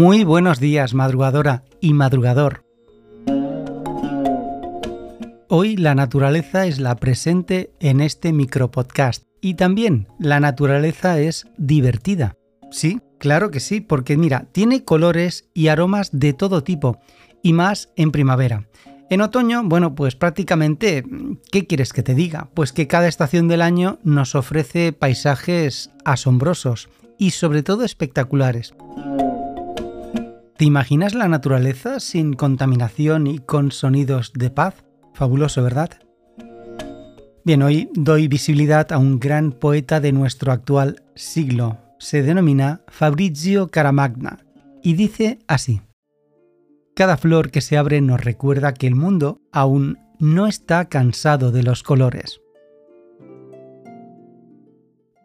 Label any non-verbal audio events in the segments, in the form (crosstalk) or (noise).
Muy buenos días, madrugadora y madrugador. Hoy la naturaleza es la presente en este micropodcast y también la naturaleza es divertida. Sí, claro que sí, porque mira, tiene colores y aromas de todo tipo y más en primavera. En otoño, bueno, pues prácticamente, ¿qué quieres que te diga? Pues que cada estación del año nos ofrece paisajes asombrosos y sobre todo espectaculares. ¿Te imaginas la naturaleza sin contaminación y con sonidos de paz? Fabuloso, ¿verdad? Bien, hoy doy visibilidad a un gran poeta de nuestro actual siglo. Se denomina Fabrizio Caramagna y dice así. Cada flor que se abre nos recuerda que el mundo aún no está cansado de los colores.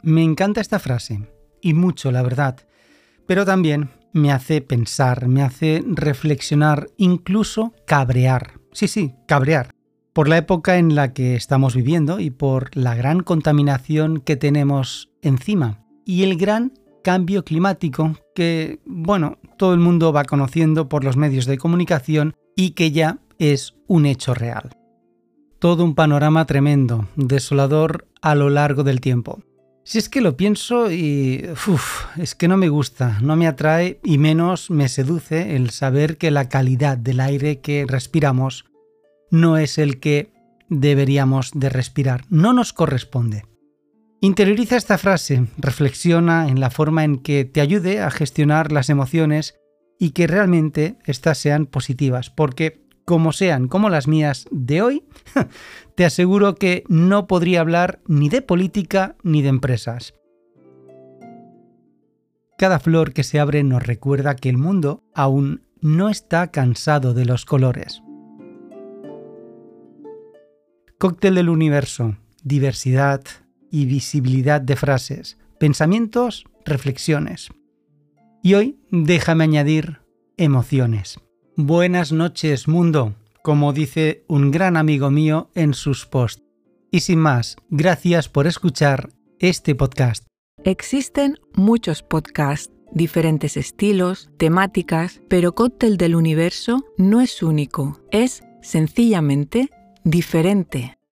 Me encanta esta frase, y mucho, la verdad, pero también me hace pensar, me hace reflexionar, incluso cabrear. Sí, sí, cabrear. Por la época en la que estamos viviendo y por la gran contaminación que tenemos encima y el gran cambio climático que, bueno, todo el mundo va conociendo por los medios de comunicación y que ya es un hecho real. Todo un panorama tremendo, desolador a lo largo del tiempo. Si es que lo pienso y uf, es que no me gusta, no me atrae y menos me seduce el saber que la calidad del aire que respiramos no es el que deberíamos de respirar, no nos corresponde. Interioriza esta frase, reflexiona en la forma en que te ayude a gestionar las emociones y que realmente éstas sean positivas, porque como sean como las mías de hoy, (laughs) te aseguro que no podría hablar ni de política ni de empresas. Cada flor que se abre nos recuerda que el mundo aún no está cansado de los colores. Cóctel del universo, diversidad, y visibilidad de frases, pensamientos, reflexiones. Y hoy déjame añadir emociones. Buenas noches mundo, como dice un gran amigo mío en sus posts. Y sin más, gracias por escuchar este podcast. Existen muchos podcasts, diferentes estilos, temáticas, pero Cóctel del Universo no es único, es sencillamente diferente.